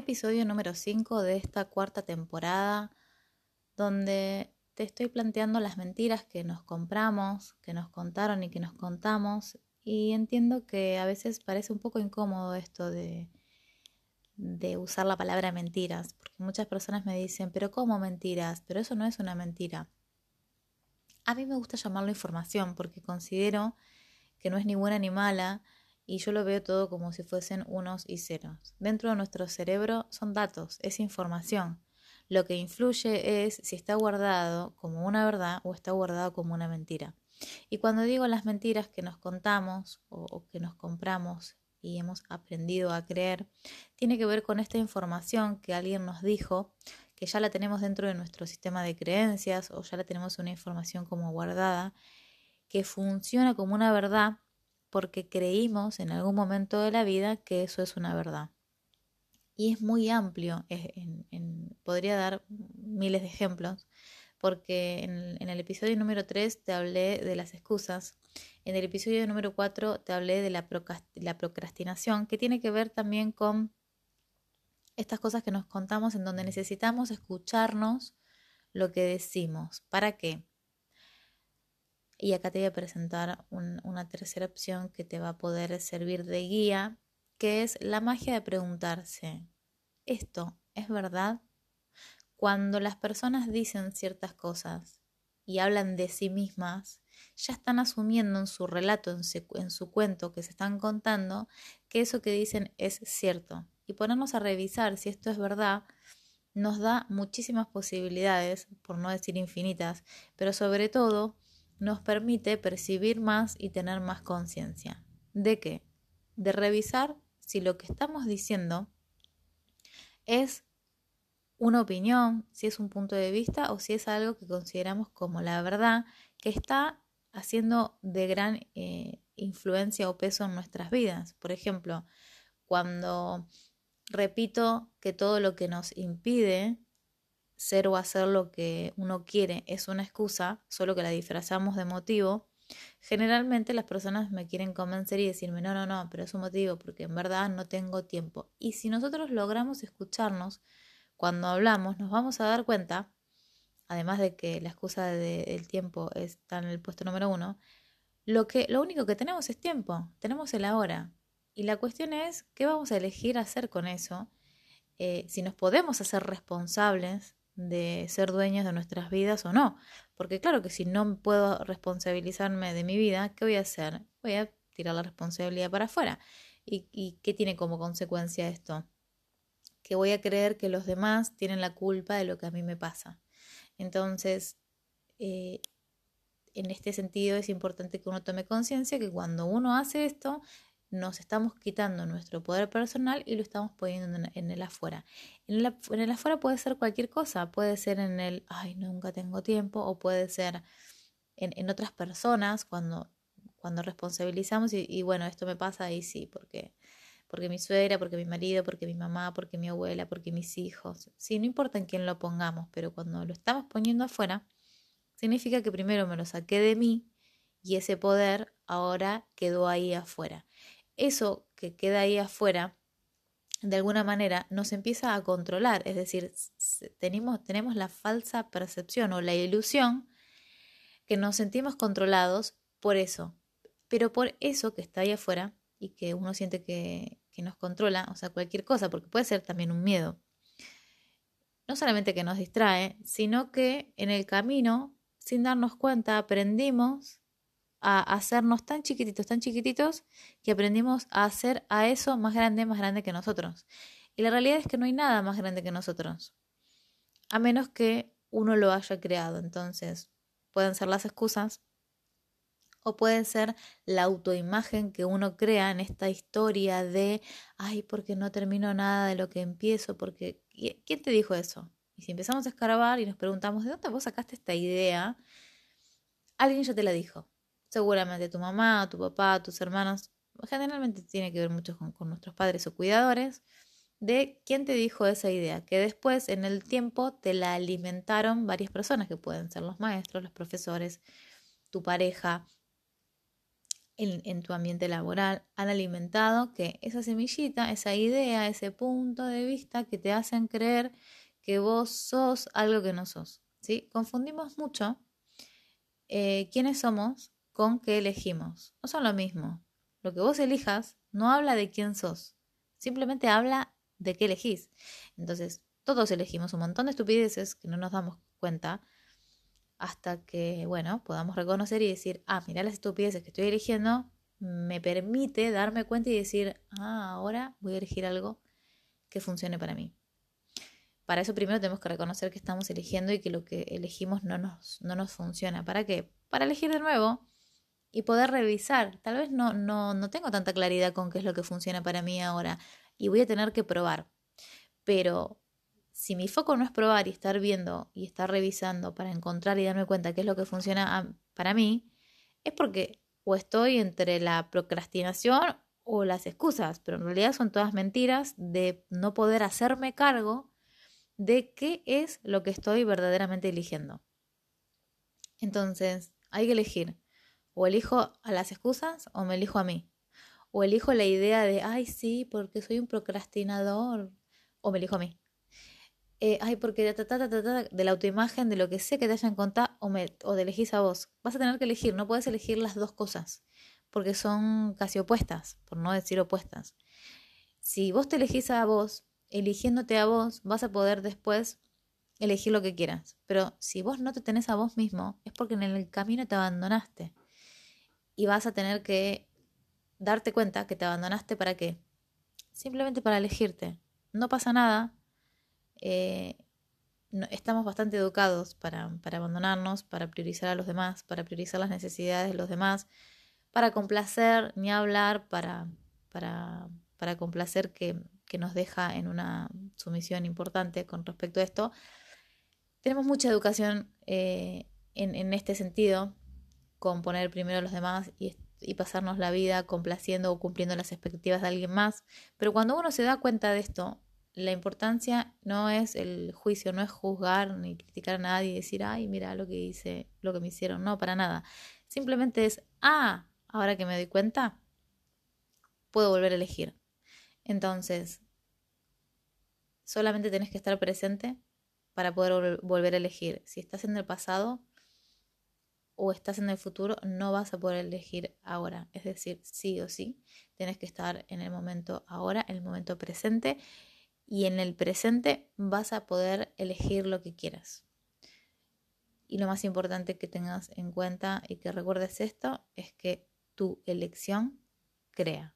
episodio número 5 de esta cuarta temporada, donde te estoy planteando las mentiras que nos compramos, que nos contaron y que nos contamos, y entiendo que a veces parece un poco incómodo esto de, de usar la palabra mentiras, porque muchas personas me dicen, pero ¿cómo mentiras? Pero eso no es una mentira. A mí me gusta llamarlo información porque considero que no es ni buena ni mala, y yo lo veo todo como si fuesen unos y ceros. Dentro de nuestro cerebro son datos, es información. Lo que influye es si está guardado como una verdad o está guardado como una mentira. Y cuando digo las mentiras que nos contamos o, que nos compramos y hemos aprendido a creer, tiene que ver con esta información que alguien nos dijo, que ya la tenemos dentro de nuestro sistema de creencias o ya la tenemos una información como guardada, que funciona como una verdad porque creímos en algún momento de la vida que eso es una verdad. Y es muy amplio, podría dar miles de ejemplos, porque en, el episodio número 3 te hablé de las excusas, en el episodio número 4 te hablé de la, la procrastinación, que tiene que ver también con estas cosas que nos contamos en donde necesitamos escucharnos lo que decimos. ¿Para qué? Y acá te voy a presentar una tercera opción que te va a poder servir de guía, que es la magia de preguntarse, ¿esto es verdad? Cuando las personas dicen ciertas cosas y hablan de sí mismas, ya están asumiendo en su relato, en su, en su cuento que se están contando, que eso que dicen es cierto. Y ponernos a revisar si esto es verdad nos da muchísimas posibilidades, por no decir infinitas, pero sobre todo nos permite percibir más y tener más conciencia. ¿De qué? De revisar si lo que estamos diciendo es una opinión, si es un punto de vista o si es algo que consideramos como la verdad que está haciendo de gran eh, influencia o peso en nuestras vidas. Por ejemplo, cuando repito que todo lo que nos impide ser o hacer lo que uno quiere es una excusa, solo que la disfrazamos de motivo, generalmente las personas me quieren convencer y decirme, no, no, no, pero es un motivo porque en verdad no tengo tiempo. Y si nosotros logramos escucharnos cuando hablamos, nos vamos a dar cuenta, además de que la excusa del tiempo está en el puesto número uno, lo, que, lo único que tenemos es tiempo, tenemos el ahora. Y la cuestión es, ¿qué vamos a elegir hacer con eso? Eh, si nos podemos hacer responsables de ser dueños de nuestras vidas o no. Porque claro que si no puedo responsabilizarme de mi vida, ¿qué voy a hacer? Voy a tirar la responsabilidad para afuera. ¿Y, qué tiene como consecuencia esto? Que voy a creer que los demás tienen la culpa de lo que a mí me pasa. Entonces, eh, en este sentido es importante que uno tome conciencia que cuando uno hace esto, nos estamos quitando nuestro poder personal y lo estamos poniendo en, el afuera. En el, afuera puede ser cualquier cosa, puede ser en el, ay, nunca tengo tiempo, o puede ser en, otras personas cuando, cuando responsabilizamos y, bueno, esto me pasa ahí sí, porque, porque mi suegra, porque mi marido, porque mi mamá, porque mi abuela, porque mis hijos. Sí, no importa en quién lo pongamos, pero cuando lo estamos poniendo afuera, significa que primero me lo saqué de mí y ese poder ahora quedó ahí afuera eso que queda ahí afuera, de alguna manera, nos empieza a controlar. Es decir, tenemos, tenemos la falsa percepción o la ilusión que nos sentimos controlados por eso. Pero por eso que está ahí afuera y que uno siente que, que nos controla, o sea, cualquier cosa, porque puede ser también un miedo. No solamente que nos distrae, sino que en el camino, sin darnos cuenta, aprendimos a hacernos tan chiquititos, tan chiquititos, que aprendimos a hacer a eso más grande, más grande que nosotros. Y la realidad es que no hay nada más grande que nosotros, a menos que uno lo haya creado. Entonces, pueden ser las excusas o puede ser la autoimagen que uno crea en esta historia de, ay, porque no termino nada de lo que empiezo, porque, ¿quién te dijo eso? Y si empezamos a escarbar y nos preguntamos, ¿de dónde vos sacaste esta idea? Alguien ya te la dijo seguramente tu mamá, tu papá, tus hermanos, generalmente tiene que ver mucho con, nuestros padres o cuidadores, de quién te dijo esa idea, que después en el tiempo te la alimentaron varias personas, que pueden ser los maestros, los profesores, tu pareja, en, tu ambiente laboral han alimentado que esa semillita, esa idea, ese punto de vista que te hacen creer que vos sos algo que no sos. ¿sí? Confundimos mucho eh, quiénes somos con qué elegimos. No son lo mismo. Lo que vos elijas no habla de quién sos, simplemente habla de qué elegís. Entonces, todos elegimos un montón de estupideces que no nos damos cuenta hasta que, bueno, podamos reconocer y decir, ah, mira las estupideces que estoy eligiendo, me permite darme cuenta y decir, ah, ahora voy a elegir algo que funcione para mí. Para eso primero tenemos que reconocer que estamos eligiendo y que lo que elegimos no nos, no nos funciona. ¿Para qué? Para elegir de nuevo y poder revisar. Tal vez no, no, no tengo tanta claridad con qué es lo que funciona para mí ahora y voy a tener que probar. Pero si mi foco no es probar y estar viendo y estar revisando para encontrar y darme cuenta qué es lo que funciona para mí, es porque o estoy entre la procrastinación o las excusas, pero en realidad son todas mentiras de no poder hacerme cargo de qué es lo que estoy verdaderamente eligiendo. Entonces, hay que elegir. O elijo a las excusas o me elijo a mí. O elijo la idea de, ay, sí, porque soy un procrastinador. O me elijo a mí. Eh, ay, porque de la autoimagen, de lo que sé que te hayan contado, o, me, o te elegís a vos. Vas a tener que elegir, no puedes elegir las dos cosas, porque son casi opuestas, por no decir opuestas. Si vos te elegís a vos, eligiéndote a vos, vas a poder después elegir lo que quieras. Pero si vos no te tenés a vos mismo, es porque en el camino te abandonaste. Y vas a tener que darte cuenta que te abandonaste para qué. Simplemente para elegirte. No pasa nada eh, estamos bastante educados para, para, abandonarnos, para priorizar a los demás, para priorizar las necesidades de los demás, para complacer, ni hablar, para, para, para complacer que, que nos deja en una sumisión importante con respecto a esto. Tenemos mucha educación eh, en, en, este sentido, con poner primero a los demás y, y pasarnos la vida complaciendo o cumpliendo las expectativas de alguien más. Pero cuando uno se da cuenta de esto, la importancia no es el juicio, no es juzgar ni criticar a nadie y decir, ay, mira lo que hice, lo que me hicieron, no, para nada. Simplemente es, ah, ahora que me doy cuenta, puedo volver a elegir. Entonces, solamente tenés que estar presente para poder volver a elegir. Si estás en el pasado o estás en el futuro, no vas a poder elegir ahora. Es decir, sí o sí, tienes que estar en el momento ahora, en el momento presente y en el presente vas a poder elegir lo que quieras. Y lo más importante que tengas en cuenta y que recuerdes esto es que tu elección crea.